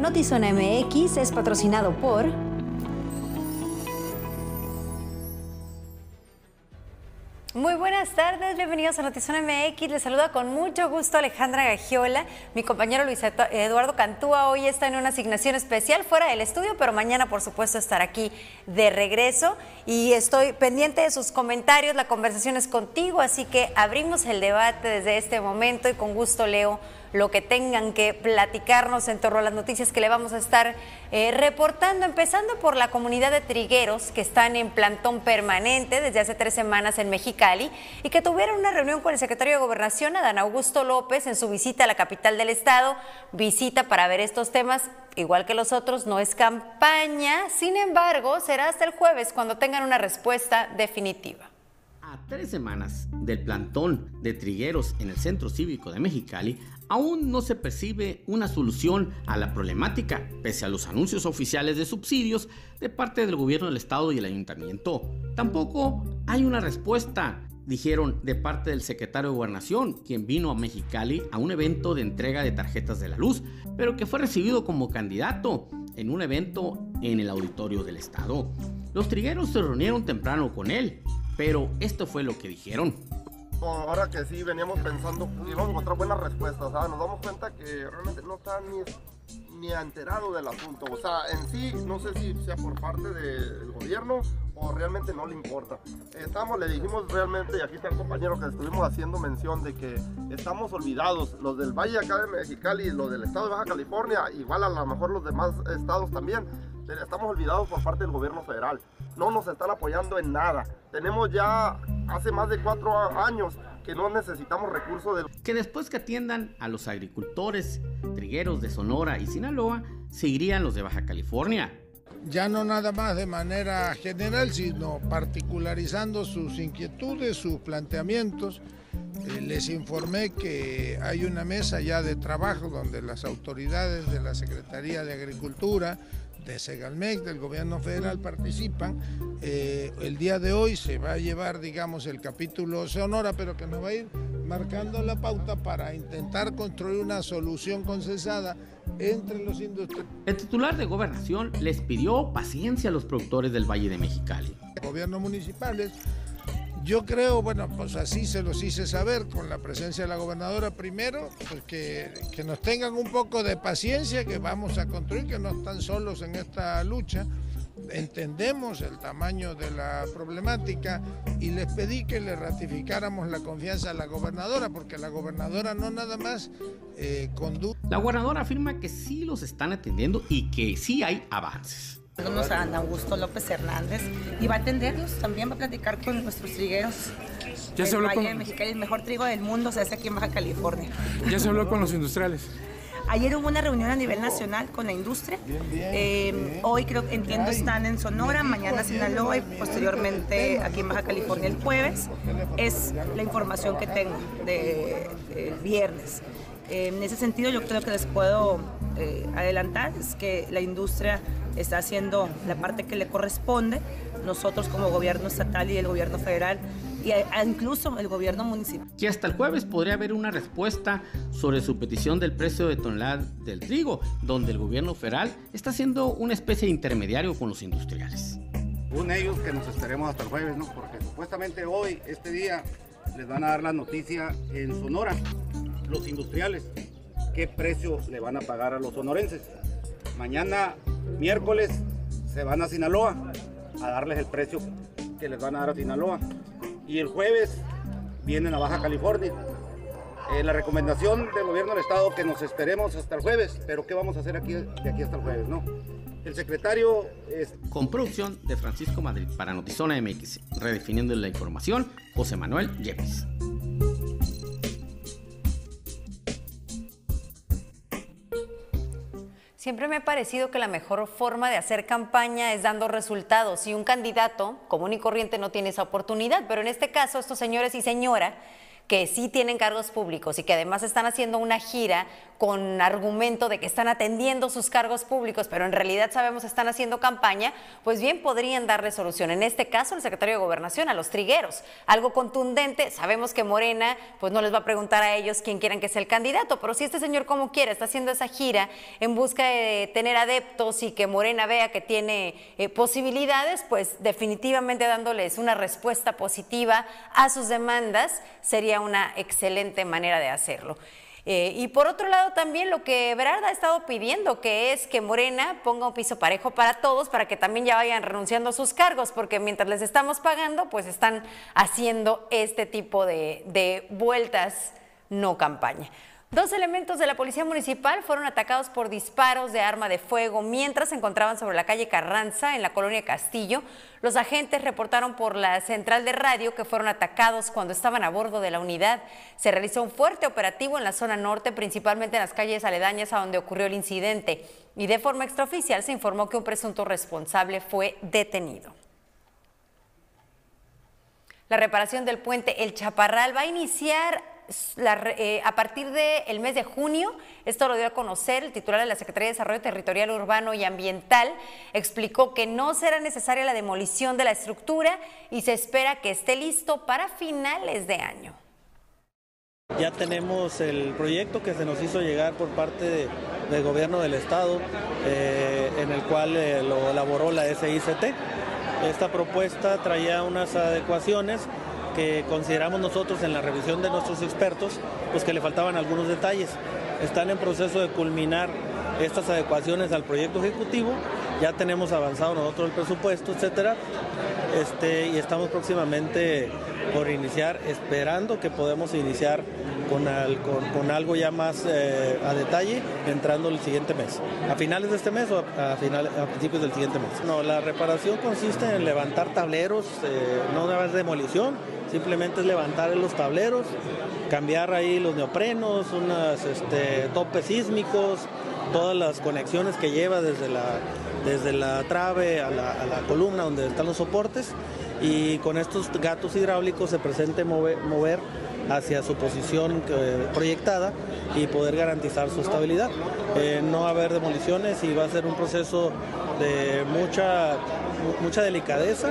Notizona MX es patrocinado por Muy buenas tardes, bienvenidos a Notizona MX. Les saluda con mucho gusto Alejandra Gagiola. Mi compañero Luis Eduardo Cantúa hoy está en una asignación especial fuera del estudio, pero mañana por supuesto estará aquí de regreso. Y estoy pendiente de sus comentarios, la conversación es contigo, así que abrimos el debate desde este momento y con gusto leo lo que tengan que platicarnos en torno a las noticias que le vamos a estar eh, reportando, empezando por la comunidad de trigueros que están en plantón permanente desde hace tres semanas en Mexicali y que tuvieron una reunión con el secretario de Gobernación, Adán Augusto López, en su visita a la capital del estado, visita para ver estos temas, igual que los otros, no es campaña, sin embargo, será hasta el jueves cuando tengan una respuesta definitiva. A tres semanas del plantón de trigueros en el Centro Cívico de Mexicali, aún no se percibe una solución a la problemática, pese a los anuncios oficiales de subsidios de parte del gobierno del estado y el ayuntamiento. Tampoco hay una respuesta, dijeron de parte del secretario de Gobernación, quien vino a Mexicali a un evento de entrega de tarjetas de la luz, pero que fue recibido como candidato en un evento en el auditorio del estado. Los trigueros se reunieron temprano con él, pero esto fue lo que dijeron ahora que sí veníamos pensando que íbamos a encontrar buenas respuestas, o sea, nos damos cuenta que realmente no está ni, ni enterado del asunto, o sea, en sí, no sé si sea por parte del gobierno o realmente no le importa. Estamos, le dijimos realmente, y aquí está el compañero que estuvimos haciendo mención de que estamos olvidados, los del Valle acá de Mexicali y los del estado de Baja California, igual a lo mejor los demás estados también, estamos olvidados por parte del gobierno federal. No nos están apoyando en nada. Tenemos ya hace más de cuatro años que no necesitamos recursos de... Que después que atiendan a los agricultores, trigueros de Sonora y Sinaloa, seguirían los de Baja California. Ya no nada más de manera general, sino particularizando sus inquietudes, sus planteamientos. Eh, les informé que hay una mesa ya de trabajo donde las autoridades de la Secretaría de Agricultura, de Segalmex, del gobierno federal participan. Eh, el día de hoy se va a llevar, digamos, el capítulo Sonora, pero que nos va a ir marcando la pauta para intentar construir una solución consensada entre los industriales. El titular de gobernación les pidió paciencia a los productores del Valle de Mexicali. Gobiernos municipales yo creo, bueno, pues así se los hice saber con la presencia de la gobernadora primero, pues que, nos tengan un poco de paciencia, que vamos a construir, que no están solos en esta lucha. Entendemos el tamaño de la problemática y les pedí que le ratificáramos la confianza a la gobernadora, porque la gobernadora no nada más eh, conduce. La gobernadora afirma que sí los están atendiendo y que sí hay avances a Ana Augusto López Hernández y va a atenderlos, también va a platicar con nuestros trigueros. Ya se habló Valle con... de Mexicali, el mejor trigo del mundo se hace aquí en Baja California. Ya se habló con los industriales. Ayer hubo una reunión a nivel nacional con la industria. Eh, hoy creo que entiendo están en Sonora, mañana Sinaloa y posteriormente aquí en Baja California el jueves. Es la información que tengo de, viernes. Eh, en ese sentido yo creo que les puedo eh, adelantar es que la industria está haciendo la parte que le corresponde, nosotros como gobierno estatal y el gobierno federal y incluso el gobierno municipal. Que hasta el jueves podría haber una respuesta sobre su petición del precio de tonelada del trigo, donde el gobierno federal está haciendo una especie de intermediario con los industriales. Un ellos que nos esperemos hasta el jueves, ¿no? Porque supuestamente hoy, este día, les van a dar la noticia en Sonora, los industriales, qué precio le van a pagar a los sonorenses. Mañana, miércoles, se van a Sinaloa a darles el precio que les van a dar a Sinaloa. Y el jueves vienen a Baja California. Eh, la recomendación del gobierno del estado que nos esperemos hasta el jueves, pero ¿qué vamos a hacer aquí de aquí hasta el jueves? No. El secretario es... Con producción de Francisco Madrid para Notizona MX, redefiniendo la información, José Manuel Yepes. Siempre me ha parecido que la mejor forma de hacer campaña es dando resultados. Y un candidato común y corriente no tiene esa oportunidad, pero en este caso estos señores y señora que sí tienen cargos públicos y que además están haciendo una gira con argumento de que están atendiendo sus cargos públicos, pero en realidad sabemos están haciendo campaña, pues bien podrían dar resolución. En este caso, el secretario de Gobernación a los trigueros. Algo contundente, sabemos que Morena pues no les va a preguntar a ellos quién quieren que sea el candidato, pero si este señor como quiera está haciendo esa gira en busca de tener adeptos y que Morena vea que tiene eh, posibilidades, pues definitivamente dándoles una respuesta positiva a sus demandas sería una excelente manera de hacerlo. Eh, y por otro lado también lo que Ebrard ha estado pidiendo, que es que Morena ponga un piso parejo para todos, para que también ya vayan renunciando a sus cargos, porque mientras les estamos pagando, pues están haciendo este tipo de, de vueltas no campaña. Dos elementos de la Policía Municipal fueron atacados por disparos de arma de fuego mientras se encontraban sobre la calle Carranza, en la colonia Castillo. Los agentes reportaron por la central de radio que fueron atacados cuando estaban a bordo de la unidad. Se realizó un fuerte operativo en la zona norte, principalmente en las calles aledañas a donde ocurrió el incidente. Y de forma extraoficial se informó que un presunto responsable fue detenido. La reparación del puente El Chaparral va a iniciar eh, a partir del mes de junio, esto lo dio a conocer el titular de la Secretaría de Desarrollo Territorial Urbano y Ambiental, explicó que no será necesaria la demolición de la estructura y se espera que esté listo para finales de año. Ya tenemos el proyecto que se nos hizo llegar por parte del gobierno del estado, eh, en el cual eh, lo elaboró la SICT. Esta propuesta traía unas adecuaciones que consideramos nosotros en la revisión de nuestros expertos, pues que le faltaban algunos detalles. Están en proceso de culminar estas adecuaciones al proyecto ejecutivo, ya tenemos avanzado nosotros el presupuesto, etcétera, este, y estamos próximamente por iniciar, esperando que podamos iniciar con, con, algo ya más eh, a detalle entrando el siguiente mes. ¿A finales de este mes o a, a principios del siguiente mes? No, la reparación consiste en levantar tableros, eh, no una vez demolición, Simplemente es levantar los tableros, cambiar ahí los neoprenos, unos este, topes sísmicos, todas las conexiones que lleva desde la, desde la trave a la, columna donde están los soportes y con estos gatos hidráulicos se presente mover, hacia su posición proyectada y poder garantizar su estabilidad. Eh, no va a haber demoliciones y va a ser un proceso de mucha, mucha delicadeza.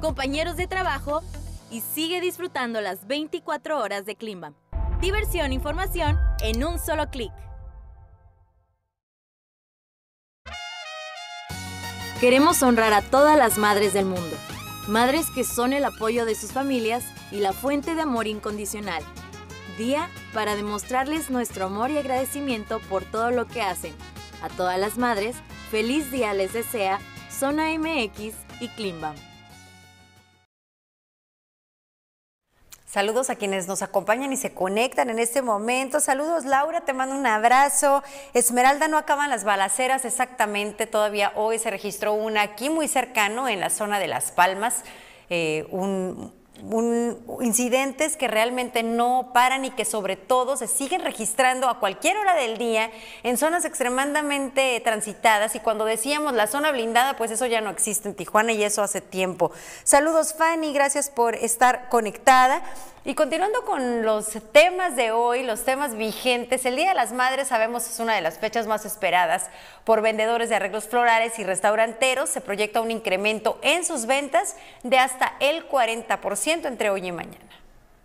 compañeros de trabajo y sigue disfrutando las 24 horas de Clima. Diversión e información en un solo clic. Queremos honrar a todas las madres del mundo, madres que son el apoyo de sus familias y la fuente de amor incondicional. Día para demostrarles nuestro amor y agradecimiento por todo lo que hacen. A todas las madres, feliz día les desea Zona MX y Klimbam. Saludos a quienes nos acompañan y se conectan en este momento. Saludos Laura, te mando un abrazo. Esmeralda, no acaban las balaceras exactamente. Todavía hoy se registró una aquí muy cercano en la zona de Las Palmas. Eh, un, incidentes que realmente no paran y que sobre todo se siguen registrando a cualquier hora del día en zonas extremadamente transitadas y cuando decíamos la zona blindada, pues eso ya no existe en Tijuana y eso hace tiempo. Saludos Fanny, gracias por estar conectada. Y continuando con los temas de hoy, los temas vigentes, el Día de las Madres sabemos es una de las fechas más esperadas por vendedores de arreglos florales y restauranteros. Se proyecta un incremento en sus ventas de hasta el 40% entre hoy y mañana.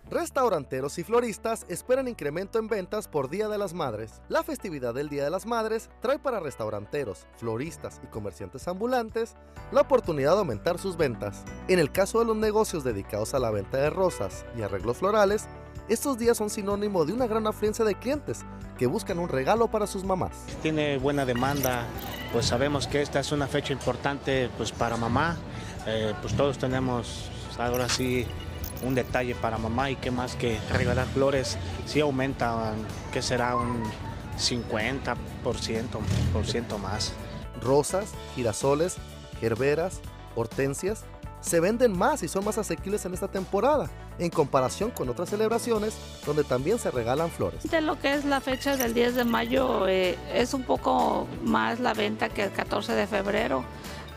Restauranteros y floristas esperan incremento en ventas por Día de las Madres. La festividad del Día de las Madres trae para restauranteros, floristas y comerciantes ambulantes la oportunidad de aumentar sus ventas. En el caso de los negocios dedicados a la venta de rosas y arreglos florales, estos días son sinónimo de una gran afluencia de clientes que buscan un regalo para sus mamás. Tiene buena demanda, pues sabemos que esta es una fecha importante pues para mamá eh, pues todos tenemos ahora sí un detalle para mamá y qué más que regalar flores, sí aumenta, que será un 50% por ciento más. Rosas, girasoles, gerberas, hortensias se venden más y son más asequibles en esta temporada, en comparación con otras celebraciones donde también se regalan flores. De lo que es la fecha del 10 de mayo eh, es un poco más la venta que el 14 de febrero.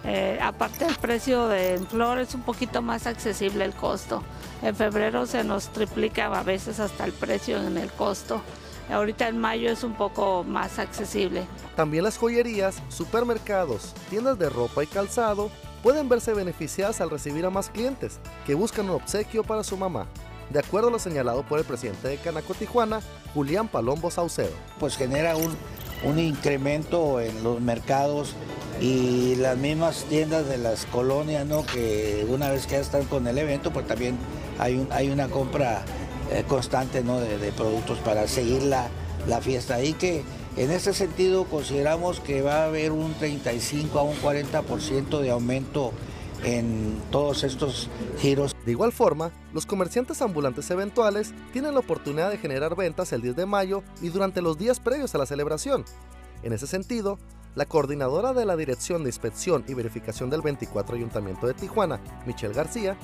Eh, aparte el precio de flores es un poquito más accesible el costo. En febrero se nos triplica a veces hasta el precio en el costo. Ahorita en mayo es un poco más accesible. También las joyerías, supermercados, tiendas de ropa y calzado pueden verse beneficiadas al recibir a más clientes que buscan un obsequio para su mamá. De acuerdo a lo señalado por el presidente de Canaco Tijuana, Julián Palombo Saucedo. Pues genera un, un incremento en los mercados y las mismas tiendas de las colonias, ¿no? Que una vez que ya están con el evento, pues también hay, un, hay una compra eh, constante, ¿no? De, productos para seguir la, la fiesta. Y que en ese sentido consideramos que va a haber un 35 a un 40% de aumento en todos estos giros. De igual forma, los comerciantes ambulantes eventuales tienen la oportunidad de generar ventas el 10 de mayo y durante los días previos a la celebración. En ese sentido, la coordinadora de la Dirección de Inspección y Verificación del 24 Ayuntamiento de Tijuana, Michelle García,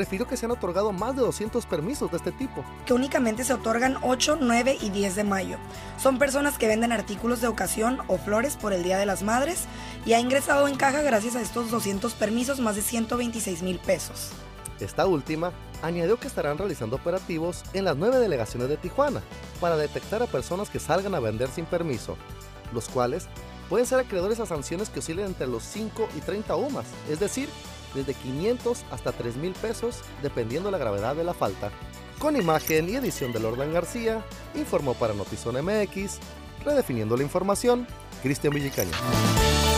refirió que se han otorgado más de 200 permisos de este tipo. Que únicamente se otorgan 8, 9 y 10 de mayo. Son personas que venden artículos de ocasión o flores por el Día de las Madres y ha ingresado en caja gracias a estos 200 permisos más de 126 mil pesos. Esta última añadió que estarán realizando operativos en las nueve delegaciones de Tijuana para detectar a personas que salgan a vender sin permiso, los cuales pueden ser acreedores a sanciones que oscilen entre los 5 y 30 UMAS, es decir, desde 500 hasta 3 mil pesos, dependiendo la gravedad de la falta. Con imagen y edición de Lordan García, informó para Notizón MX, redefiniendo la información, Cristian Villicaña.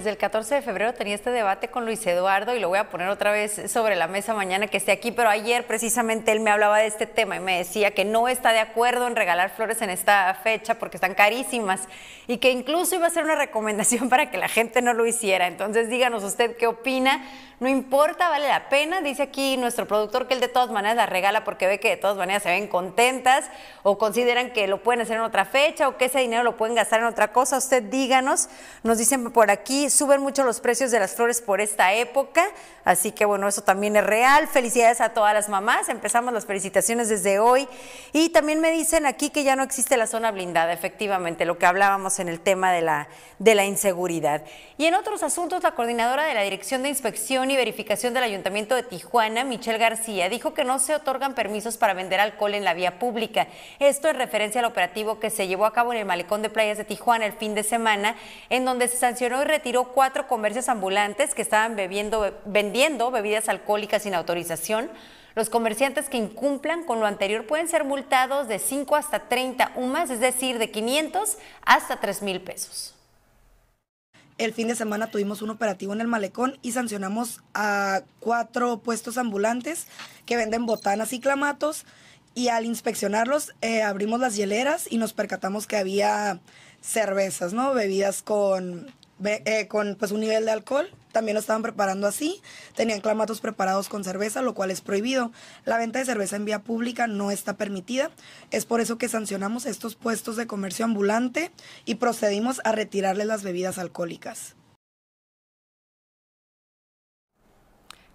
Desde el 14 de febrero tenía este debate con Luis Eduardo y lo voy a poner otra vez sobre la mesa mañana que esté aquí, pero ayer precisamente él me hablaba de este tema y me decía que no está de acuerdo en regalar flores en esta fecha porque están carísimas y que incluso iba a ser una recomendación para que la gente no lo hiciera. Entonces díganos usted qué opina. No importa, vale la pena. Dice aquí nuestro productor que él de todas maneras la regala porque ve que de todas maneras se ven contentas o consideran que lo pueden hacer en otra fecha o que ese dinero lo pueden gastar en otra cosa. Usted díganos. Nos dicen por aquí, suben mucho los precios de las flores por esta época. Así que bueno, eso también es real. Felicidades a todas las mamás. Empezamos las felicitaciones desde hoy. Y también me dicen aquí que ya no existe la zona blindada, efectivamente, lo que hablábamos en el tema de la, de la inseguridad. Y en otros asuntos, la coordinadora de la Dirección de Inspección y Verificación del Ayuntamiento de Tijuana, Michelle García, dijo que no se otorgan permisos para vender alcohol en la vía pública. Esto en referencia al operativo que se llevó a cabo en el malecón de playas de Tijuana el fin de semana, en donde se sancionó y retiró cuatro comercios ambulantes que estaban vendiendo bebidas alcohólicas sin autorización. Los comerciantes que incumplan con lo anterior pueden ser multados de 5 hasta 30 UMAS, es decir, de 500 hasta 3 mil pesos. El fin de semana tuvimos un operativo en el malecón y sancionamos a cuatro puestos ambulantes que venden botanas y clamatos. Y al inspeccionarlos, eh, abrimos las hieleras y nos percatamos que había cervezas, ¿no? Bebidas con, eh, con pues, un nivel de alcohol. También lo estaban preparando así. Tenían clamatos preparados con cerveza, lo cual es prohibido. La venta de cerveza en vía pública no está permitida. Es por eso que sancionamos estos puestos de comercio ambulante y procedimos a retirarles las bebidas alcohólicas.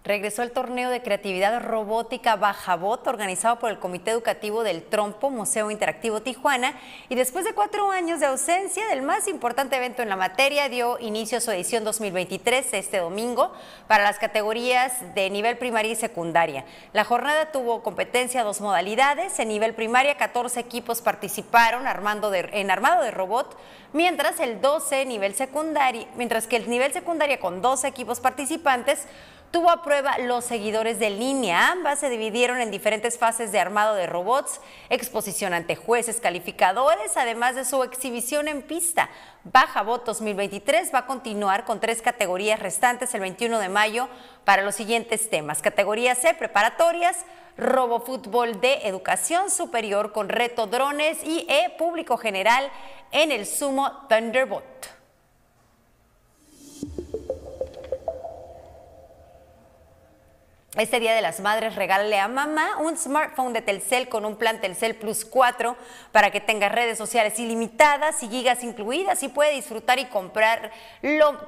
Regresó el torneo de creatividad robótica Bajabot, organizado por el Comité Educativo del Trompo, Museo Interactivo Tijuana, y después de cuatro años de ausencia del más importante evento en la materia, dio inicio a su edición 2023 este domingo para las categorías de nivel primaria y secundaria. La jornada tuvo competencia a dos modalidades. En nivel primaria, 14 equipos participaron armando en armado de robot, mientras el 12 nivel secundario, mientras que el nivel secundaria con 12 equipos participantes tuvo a prueba los seguidores de línea. Ambas se dividieron en diferentes fases de armado de robots, exposición ante jueces calificadores, además de su exhibición en pista. Baja Bot 2023 va a continuar con tres categorías restantes el 21 de mayo para los siguientes temas. Categoría C, preparatorias, Robofútbol de Educación Superior con reto drones y E, público general en el Sumo Thunderbot. Este Día de las Madres regálale a mamá un smartphone de Telcel con un plan Telcel Plus 4 para que tenga redes sociales ilimitadas y gigas incluidas y puede disfrutar y comprar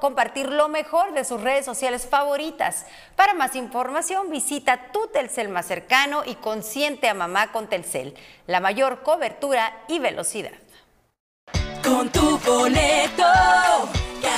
compartir lo mejor de sus redes sociales favoritas. Para más información visita tu Telcel más cercano y consiente a mamá con Telcel, la mayor cobertura y velocidad. Con tu boleto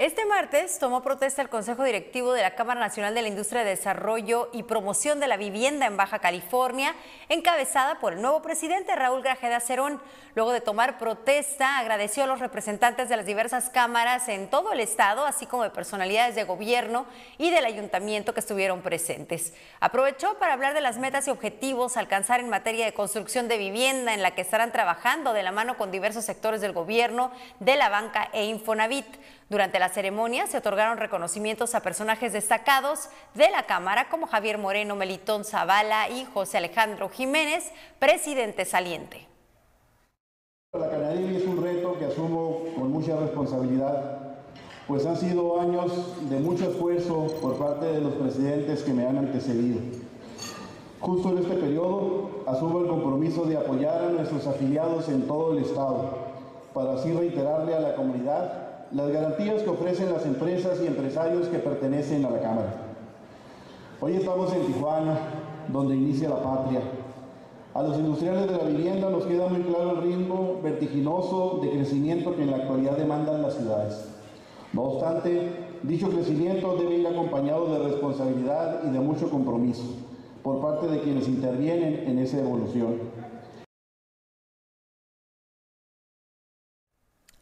este martes tomó protesta el Consejo Directivo de la Cámara Nacional de la Industria de Desarrollo y Promoción de la Vivienda en Baja California, encabezada por el nuevo presidente Raúl Grajeda Cerón. Luego de tomar protesta, agradeció a los representantes de las diversas cámaras en todo el estado, así como de personalidades de gobierno y del ayuntamiento que estuvieron presentes. Aprovechó para hablar de las metas y objetivos a alcanzar en materia de construcción de vivienda, en la que estarán trabajando de la mano con diversos sectores del gobierno, de la banca e Infonavit. Durante la ceremonia se otorgaron reconocimientos a personajes destacados de la Cámara como Javier Moreno, Melitón Zavala y José Alejandro Jiménez, presidente saliente. La Canadevi es un reto que asumo con mucha responsabilidad, pues han sido años de mucho esfuerzo por parte de los presidentes que me han antecedido. Justo en este periodo asumo el compromiso de apoyar a nuestros afiliados en todo el Estado, para así reiterarle a la comunidad las garantías que ofrecen las empresas y empresarios que pertenecen a la Cámara. Hoy estamos en Tijuana, donde inicia la patria. A los industriales de la vivienda nos queda muy claro el ritmo vertiginoso de crecimiento que en la actualidad demandan las ciudades. No obstante, dicho crecimiento debe ir acompañado de responsabilidad y de mucho compromiso por parte de quienes intervienen en esa evolución.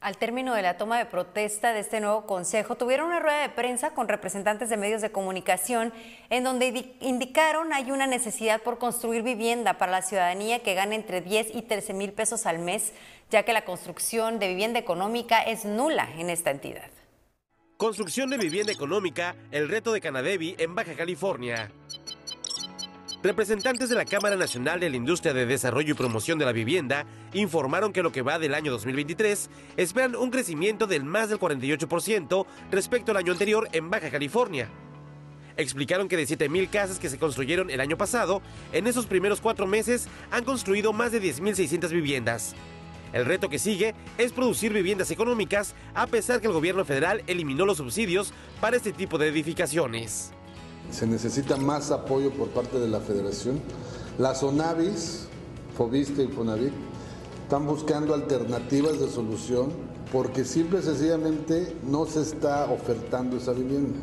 Al término de la toma de protesta de este nuevo consejo, tuvieron una rueda de prensa con representantes de medios de comunicación en donde indicaron hay una necesidad por construir vivienda para la ciudadanía que gane entre 10 y 13 mil pesos al mes, ya que la construcción de vivienda económica es nula en esta entidad. Construcción de vivienda económica, el reto de Canadevi en Baja California. Representantes de la Cámara Nacional de la Industria de Desarrollo y Promoción de la Vivienda informaron que lo que va del año 2023 esperan un crecimiento del más del 48% respecto al año anterior en Baja California. Explicaron que de 7.000 casas que se construyeron el año pasado, en esos primeros cuatro meses han construido más de 10.600 viviendas. El reto que sigue es producir viviendas económicas a pesar que el gobierno federal eliminó los subsidios para este tipo de edificaciones. Se necesita más apoyo por parte de la federación. Las ONAVIS, Fobiste y Fonavit, están buscando alternativas de solución porque simple y sencillamente no se está ofertando esa vivienda.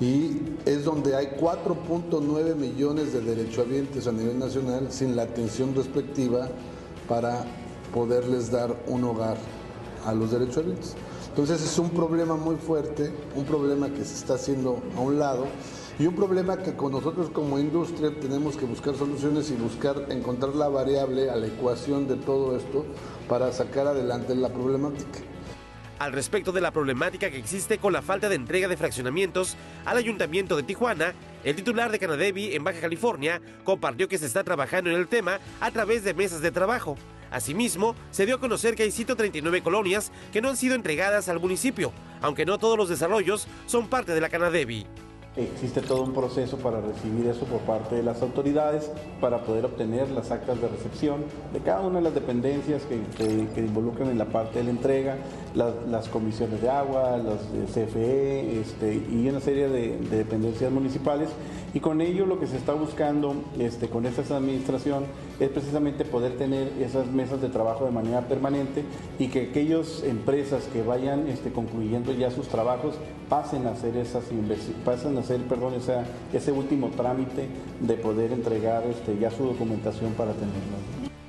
Y es donde hay 4.9 millones de derechohabientes a nivel nacional sin la atención respectiva para poderles dar un hogar a los derechohabientes. Entonces es un problema muy fuerte, un problema que se está haciendo a un lado y un problema que con nosotros como industria tenemos que buscar soluciones y buscar encontrar la variable a la ecuación de todo esto para sacar adelante la problemática. Al respecto de la problemática que existe con la falta de entrega de fraccionamientos al Ayuntamiento de Tijuana, el titular de Canadevi en Baja California compartió que se está trabajando en el tema a través de mesas de trabajo. Asimismo, se dio a conocer que hay 139 colonias que no han sido entregadas al municipio, aunque no todos los desarrollos son parte de la Canadevi. Existe todo un proceso para recibir eso por parte de las autoridades, para poder obtener las actas de recepción de cada una de las dependencias que, involucran en la parte de la entrega, las, las comisiones de agua, de CFE este, y una serie de, de dependencias municipales. Y con ello lo que se está buscando este, con esta administración es precisamente poder tener esas mesas de trabajo de manera permanente y que aquellas empresas que vayan este, concluyendo ya sus trabajos pasen a hacer esas pasen hacer perdón esa- ese último trámite de poder entregar este, ya su documentación para tenerla.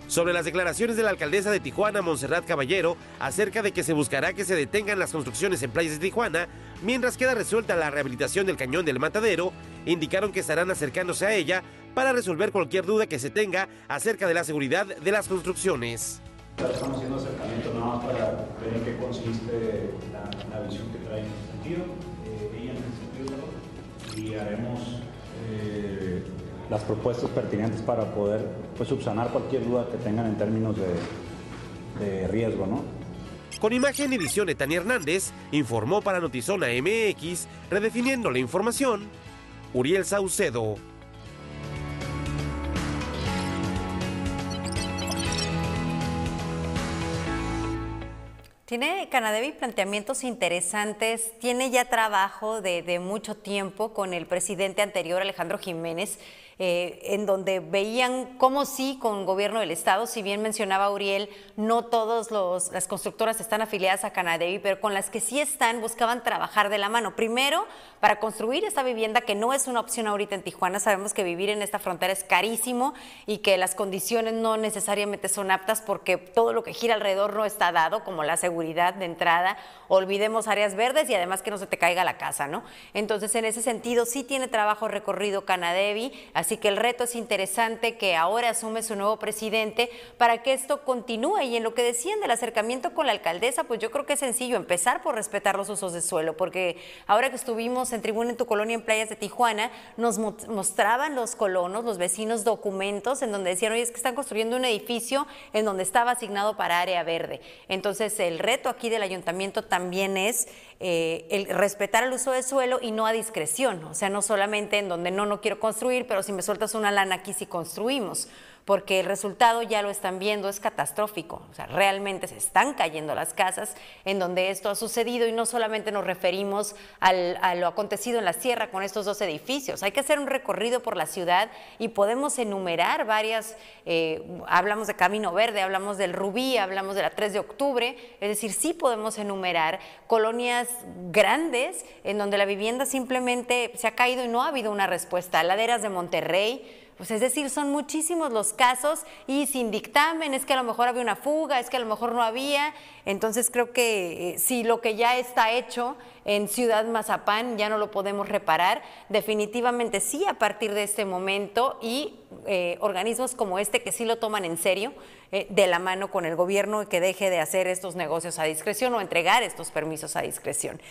Sobre las declaraciones de la alcaldesa de Tijuana, Montserrat Caballero, acerca de que se buscará que se detengan las construcciones en playas de Tijuana, mientras queda resuelta la rehabilitación del cañón del Matadero, indicaron que estarán acercándose a ella para resolver cualquier duda que se tenga acerca de la seguridad de las construcciones. Estamos haciendo acercamiento nada más para ver en qué consiste la, la visión que trae en ese sentido, y haremos eh, las propuestas pertinentes para poder pues, subsanar cualquier duda que tengan en términos de, de riesgo, ¿no? Con imagen y edición de Tania Hernández, informó para Notizona MX, redefiniendo la información, Uriel Saucedo. Tiene Canadevi planteamientos interesantes, tiene ya trabajo de, de mucho tiempo con el presidente anterior, Alejandro Jiménez, eh, en donde veían cómo sí con gobierno del Estado, si bien mencionaba Uriel, no todas las constructoras están afiliadas a Canadevi, pero con las que sí están buscaban trabajar de la mano. Primero, para construir esta vivienda que no es una opción ahorita en Tijuana, sabemos que vivir en esta frontera es carísimo y que las condiciones no necesariamente son aptas porque todo lo que gira alrededor no está dado, como la seguridad de entrada, olvidemos áreas verdes y además que no se te caiga la casa, ¿no? Entonces, en ese sentido, sí tiene trabajo recorrido Canadevi, que el reto es interesante que ahora asume su nuevo presidente para que esto continúe. Y en lo que decían del acercamiento con la alcaldesa, pues yo creo que es sencillo empezar por respetar los usos de suelo, porque ahora que estuvimos en Tribuna en tu Colonia en Playas de Tijuana, nos mo- mostraban los colonos, los vecinos, documentos en donde decían, oye, es que están construyendo un edificio en donde estaba asignado para área verde. Entonces, el reto aquí del ayuntamiento también es eh, el respetar el uso de suelo y no a discreción, o sea, no solamente en donde no, no quiero construir, pero si me sueltas una lana aquí sí construimos, porque el resultado ya lo están viendo, es catastrófico, o sea, realmente se están cayendo las casas en donde esto ha sucedido y no solamente nos referimos al- a lo acontecido en la sierra con estos dos edificios, hay que hacer un recorrido por la ciudad y podemos enumerar varias, eh, hablamos de Camino Verde, hablamos del Rubí, hablamos de la 3 de octubre, es decir, sí podemos enumerar colonias grandes en donde la vivienda simplemente se ha caído y no ha habido una respuesta, laderas de Monterrey, pues es decir, son muchísimos los casos y sin dictamen, es que a lo mejor había una fuga, es que a lo mejor no había. Entonces creo que eh, si lo que ya está hecho en Ciudad Mazapán ya no lo podemos reparar, definitivamente sí a partir de este momento y eh, organismos como este que sí lo toman en serio, eh, de la mano con el gobierno y que deje de hacer estos negocios a discreción o entregar estos permisos a discreción.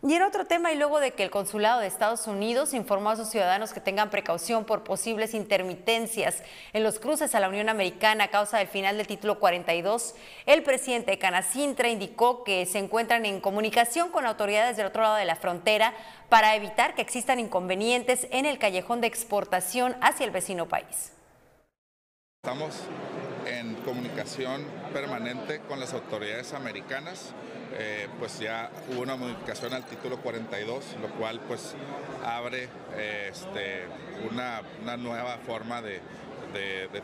Y en otro tema, y luego de que el Consulado de Estados Unidos informó a sus ciudadanos que tengan precaución por posibles intermitencias en los cruces a la Unión Americana a causa del final del título 42, el presidente de Canacintra indicó que se encuentran en comunicación con autoridades del otro lado de la frontera para evitar que existan inconvenientes en el callejón de exportación hacia el vecino país. Estamos en comunicación permanente con las autoridades americanas. Eh, pues ya hubo una modificación al título 42, lo cual pues abre eh, este, una, una nueva forma de,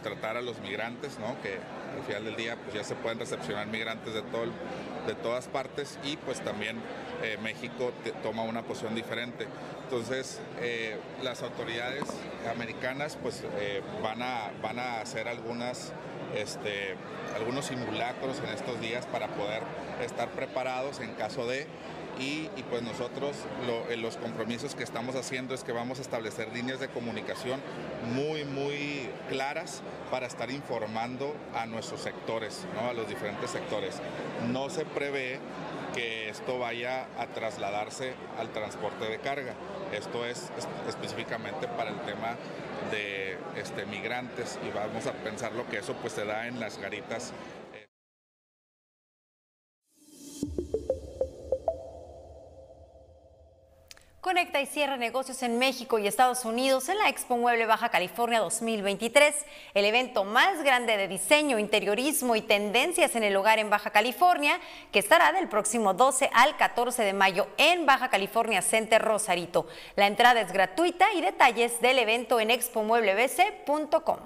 tratar a los migrantes, ¿no? que al final del día pues ya se pueden recepcionar migrantes de, todo de todas partes y pues también eh, México toma una posición diferente. Entonces las autoridades americanas pues van, a, van a hacer algunas este, algunos simulacros en estos días para poder estar preparados en caso de y, pues nosotros eh, los compromisos que estamos haciendo es que vamos a establecer líneas de comunicación muy muy claras para estar informando a nuestros sectores, ¿no? a los diferentes sectores. No se prevé que esto vaya a trasladarse al transporte de carga. Esto es es- específicamente para el tema de este, migrantes y vamos a pensar lo que eso pues se da en las garitas Conecta y cierra negocios en México y Estados Unidos en la Expo Mueble Baja California 2023, el evento más grande de diseño, interiorismo y tendencias en el hogar en Baja California, que estará del próximo 12 al 14 de mayo en Baja California Center Rosarito. La entrada es gratuita y detalles del evento en expomueblebc.com.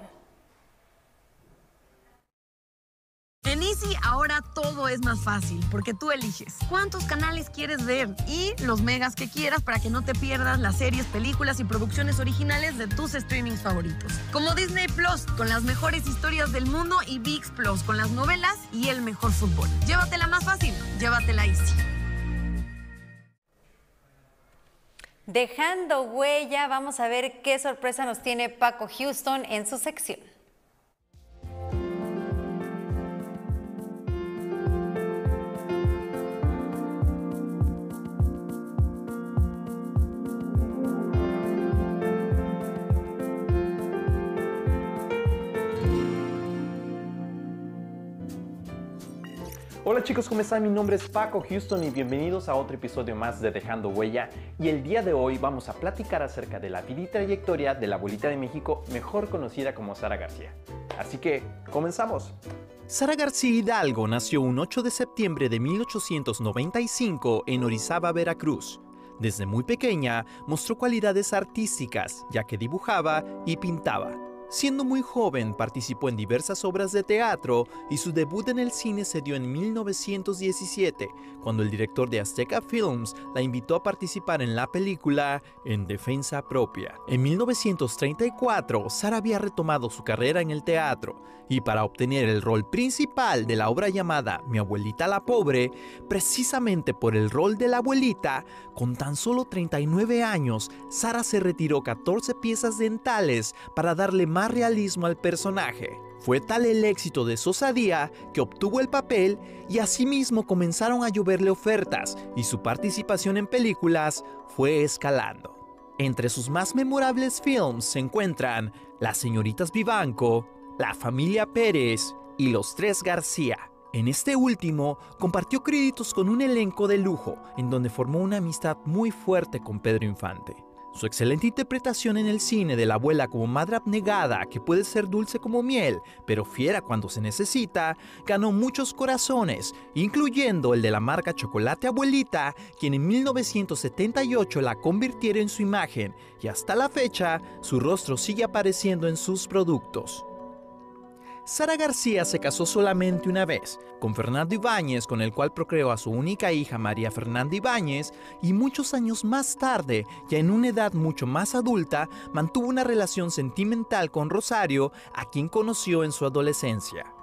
En Ahora todo es más fácil porque tú eliges cuántos canales quieres ver y los megas que quieras para que no te pierdas las series, películas y producciones originales de tus streamings favoritos. Como Disney Plus con las mejores historias del mundo y VIX Plus con las novelas y el mejor fútbol. Llévatela más fácil, llévatela Easy. Dejando huella, vamos a ver qué sorpresa nos tiene Paco Houston en su sección. Hola chicos, ¿cómo están? Mi nombre es Paco Houston y bienvenidos a otro episodio más de Dejando Huella. Y el día de hoy vamos a platicar acerca de la vida y trayectoria de la abuelita de México, mejor conocida como Sara García. Así que, comenzamos. Sara García Hidalgo nació un 8 de septiembre de 1895 en Orizaba, Veracruz. Desde muy pequeña mostró cualidades artísticas, ya que dibujaba y pintaba. Siendo muy joven, participó en diversas obras de teatro y su debut en el cine se dio en 1917, cuando el director de Azteca Films la invitó a participar en la película En Defensa Propia. En 1934, Sara había retomado su carrera en el teatro y para obtener el rol principal de la obra llamada Mi abuelita la pobre, precisamente por el rol de la abuelita, con tan solo 39 años, Sara se retiró 14 piezas dentales para darle más realismo al personaje. Fue tal el éxito de su osadía que obtuvo el papel y asimismo comenzaron a lloverle ofertas y su participación en películas fue escalando. Entre sus más memorables films se encuentran Las señoritas Vivanco, La familia Pérez y Los tres García. En este último, compartió créditos con un elenco de lujo, en donde formó una amistad muy fuerte con Pedro Infante. Su excelente interpretación en el cine de la abuela como madre abnegada, que puede ser dulce como miel, pero fiera cuando se necesita, ganó muchos corazones, incluyendo el de la marca Chocolate Abuelita, quien en 1978 la convirtiera en su imagen, y hasta la fecha su rostro sigue apareciendo en sus productos. Sara García se casó solamente una vez, con Fernando Ibáñez, con el cual procreó a su única hija María Fernanda Ibáñez, y muchos años más tarde, ya en una edad mucho más adulta, mantuvo una relación sentimental con Rosario, a quien conoció en su adolescencia.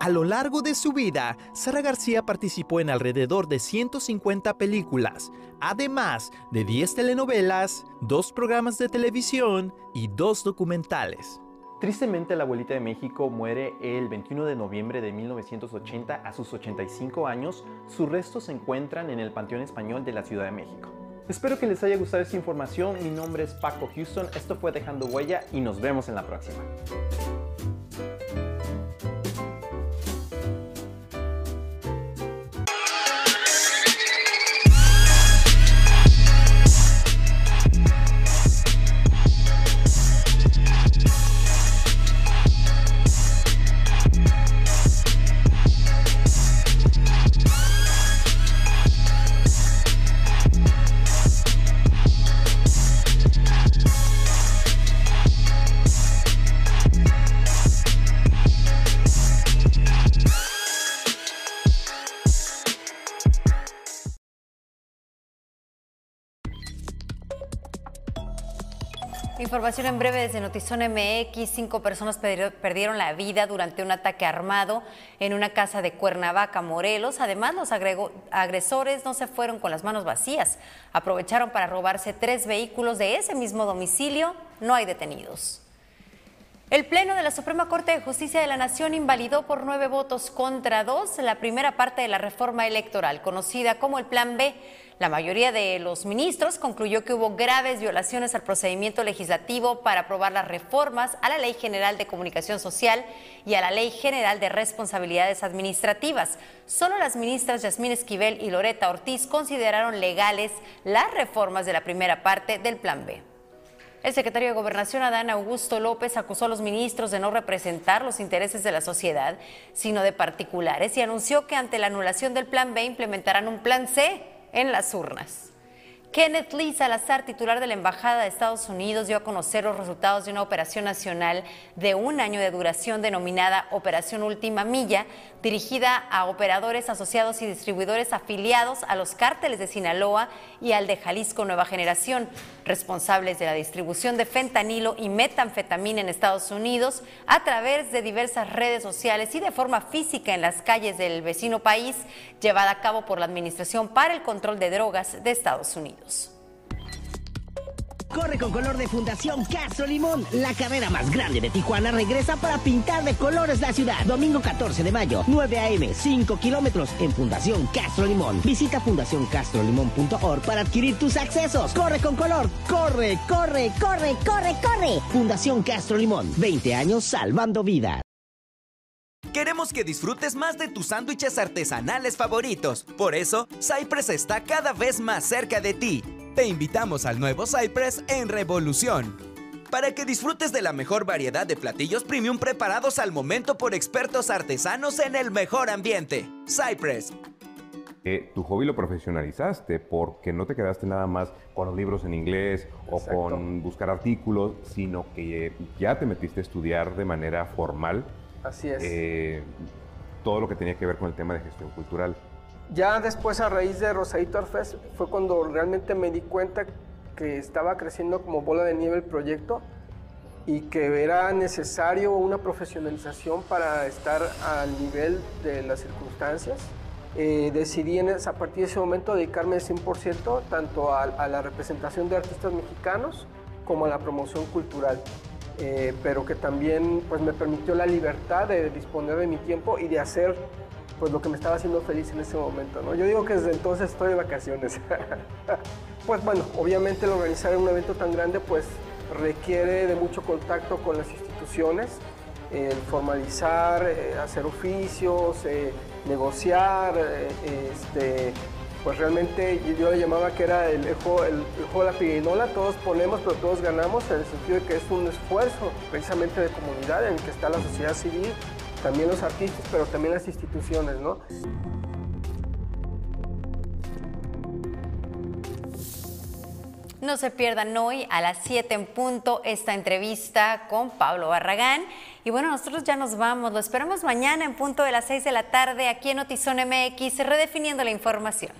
A lo largo de su vida, Sara García participó en alrededor de 150 películas, además de 10 telenovelas, dos programas de televisión y dos documentales. Tristemente, la abuelita de México muere el 21 de noviembre de 1980 a sus 85 años. Sus restos se encuentran en el Panteón Español de la Ciudad de México. Espero que les haya gustado esta información. Mi nombre es Paco Houston. Esto fue Dejando Huella y nos vemos en la próxima. Información en breve desde Notizón MX. Cinco personas perdieron la vida durante un ataque armado en una casa de Cuernavaca, Morelos. Además, los agresores no se fueron con las manos vacías. Aprovecharon para robarse tres vehículos de ese mismo domicilio. No hay detenidos. El Pleno de la Suprema Corte de Justicia de la Nación invalidó por nueve votos contra dos la primera parte de la reforma electoral, conocida como el Plan B. La mayoría de los ministros concluyó que hubo graves violaciones al procedimiento legislativo para aprobar las reformas a la Ley General de Comunicación Social y a la Ley General de Responsabilidades Administrativas. Solo las ministras Yasmín Esquivel y Loreta Ortiz consideraron legales las reformas de la primera parte del Plan B. El secretario de Gobernación, Adán Augusto López, acusó a los ministros de no representar los intereses de la sociedad, sino de particulares, y anunció que ante la anulación del Plan B implementarán un Plan C en las urnas. Kenneth Lee Salazar, titular de la Embajada de Estados Unidos, dio a conocer los resultados de una operación nacional de un año de duración denominada Operación Última Milla, dirigida a operadores asociados y distribuidores afiliados a los cárteles de Sinaloa y al de Jalisco Nueva Generación, responsables de la distribución de fentanilo y metanfetamina en Estados Unidos a través de diversas redes sociales y de forma física en las calles del vecino país, llevada a cabo por la Administración para el Control de Drogas de Estados Unidos. Corre con color de Fundación Castro Limón. La carrera más grande de Tijuana regresa para pintar de colores la ciudad. Domingo 14 de mayo, 9 a.m., 5 kilómetros en Fundación Castro Limón. Visita fundacioncastrolimón.org para adquirir tus accesos. Corre con color. Corre, corre, corre, corre, corre. Fundación Castro Limón. 20 años salvando vidas. Queremos que disfrutes más de tus sándwiches artesanales favoritos. Por eso, Cypress está cada vez más cerca de ti. Te invitamos al nuevo Cypress en Revolución. Para que disfrutes de la mejor variedad de platillos premium preparados al momento por expertos artesanos en el mejor ambiente. Cypress. Eh, tu hobby lo profesionalizaste porque no te quedaste nada más con los libros en inglés o con buscar artículos, sino que ya te metiste a estudiar de manera formal Así es. eh, todo lo que tenía que ver con el tema de gestión cultural. Ya después, a raíz de Rosadito Art Fest, fue cuando realmente me di cuenta que estaba creciendo como bola de nieve el proyecto y que era necesario una profesionalización para estar al nivel de las circunstancias. Eh, decidí en esa- a partir de ese momento dedicarme al 100% tanto a, a la representación de artistas mexicanos como a la promoción cultural. Eh, pero que también pues, me permitió la libertad de disponer de mi tiempo y de hacer pues, lo que me estaba haciendo feliz en ese momento. ¿no? Yo digo que desde entonces estoy de vacaciones. pues bueno, obviamente el organizar un evento tan grande pues requiere de mucho contacto con las instituciones, formalizar, eh, hacer oficios, eh, negociar, eh, este, pues realmente yo- le llamaba que era el, juego, el juego de la pirinola, todos ponemos pero todos ganamos en el sentido de que es un esfuerzo precisamente de comunidad en el que está la sociedad civil, también los artistas, pero también las instituciones, ¿no? No se pierdan hoy a las 7 en punto esta entrevista con Pablo Barragán. Y bueno, nosotros ya nos vamos. Lo esperamos mañana en punto de las 6 de la tarde aquí en Notizón MX, redefiniendo la información.